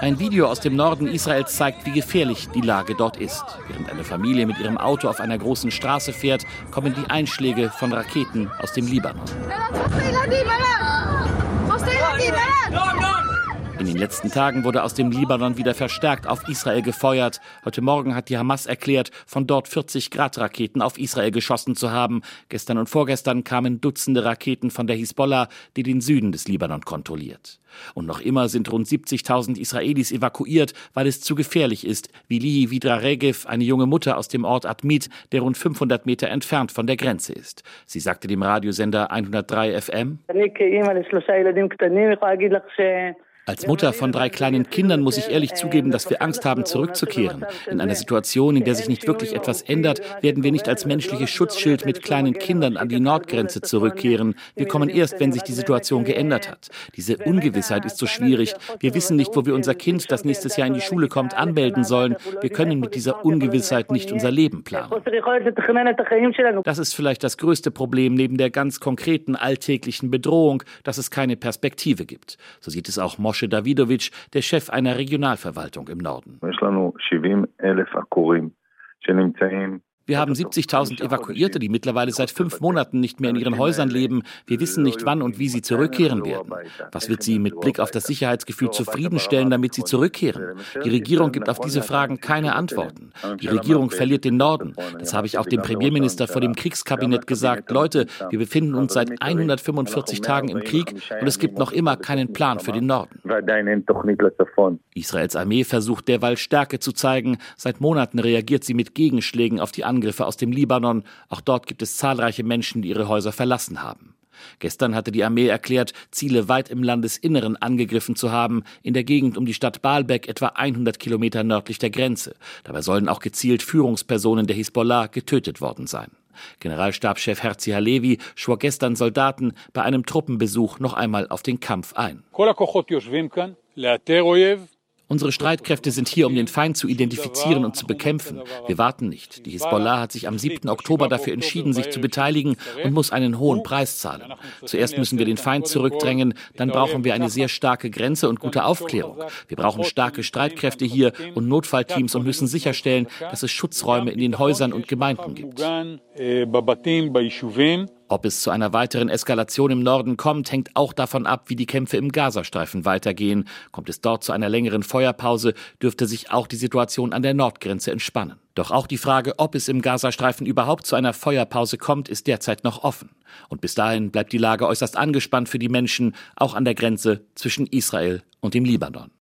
Ein Video aus dem Norden Israels zeigt, wie gefährlich die Lage dort ist. Während eine Familie mit ihrem Auto auf einer großen Straße fährt, kommen die Einschläge von Raketen aus dem Libanon. In den letzten Tagen wurde aus dem Libanon wieder verstärkt auf Israel gefeuert. Heute Morgen hat die Hamas erklärt, von dort 40 Grad Raketen auf Israel geschossen zu haben. Gestern und vorgestern kamen Dutzende Raketen von der Hisbollah, die den Süden des Libanon kontrolliert. Und noch immer sind rund 70.000 Israelis evakuiert, weil es zu gefährlich ist, wie Lihi Vidra Regev, eine junge Mutter aus dem Ort Admit, der rund 500 Meter entfernt von der Grenze ist. Sie sagte dem Radiosender 103 FM, als Mutter von drei kleinen Kindern muss ich ehrlich zugeben, dass wir Angst haben, zurückzukehren. In einer Situation, in der sich nicht wirklich etwas ändert, werden wir nicht als menschliches Schutzschild mit kleinen Kindern an die Nordgrenze zurückkehren. Wir kommen erst, wenn sich die Situation geändert hat. Diese Ungewissheit ist so schwierig. Wir wissen nicht, wo wir unser Kind, das nächstes Jahr in die Schule kommt, anmelden sollen. Wir können mit dieser Ungewissheit nicht unser Leben planen. Das ist vielleicht das größte Problem neben der ganz konkreten alltäglichen Bedrohung, dass es keine Perspektive gibt. So sieht es auch Mosche Mosche Davidowitsch, der Chef einer Regionalverwaltung im Norden. Wir haben 70.000 Evakuierte, die mittlerweile seit fünf Monaten nicht mehr in ihren Häusern leben. Wir wissen nicht, wann und wie sie zurückkehren werden. Was wird sie mit Blick auf das Sicherheitsgefühl zufriedenstellen, damit sie zurückkehren? Die Regierung gibt auf diese Fragen keine Antworten. Die Regierung verliert den Norden. Das habe ich auch dem Premierminister vor dem Kriegskabinett gesagt. Leute, wir befinden uns seit 145 Tagen im Krieg und es gibt noch immer keinen Plan für den Norden. Israels Armee versucht derweil Stärke zu zeigen. Seit Monaten reagiert sie mit Gegenschlägen auf die Angriffe aus dem Libanon. Auch dort gibt es zahlreiche Menschen, die ihre Häuser verlassen haben. Gestern hatte die Armee erklärt, Ziele weit im Landesinneren angegriffen zu haben, in der Gegend um die Stadt Baalbek etwa 100 Kilometer nördlich der Grenze. Dabei sollen auch gezielt Führungspersonen der Hisbollah getötet worden sein. Generalstabschef Herzi Halevi schwor gestern Soldaten bei einem Truppenbesuch noch einmal auf den Kampf ein. Unsere Streitkräfte sind hier, um den Feind zu identifizieren und zu bekämpfen. Wir warten nicht. Die Hisbollah hat sich am 7. Oktober dafür entschieden, sich zu beteiligen und muss einen hohen Preis zahlen. Zuerst müssen wir den Feind zurückdrängen, dann brauchen wir eine sehr starke Grenze und gute Aufklärung. Wir brauchen starke Streitkräfte hier und Notfallteams und müssen sicherstellen, dass es Schutzräume in den Häusern und Gemeinden gibt. Ob es zu einer weiteren Eskalation im Norden kommt, hängt auch davon ab, wie die Kämpfe im Gazastreifen weitergehen. Kommt es dort zu einer längeren Feuerpause, dürfte sich auch die Situation an der Nordgrenze entspannen. Doch auch die Frage, ob es im Gazastreifen überhaupt zu einer Feuerpause kommt, ist derzeit noch offen. Und bis dahin bleibt die Lage äußerst angespannt für die Menschen, auch an der Grenze zwischen Israel und dem Libanon.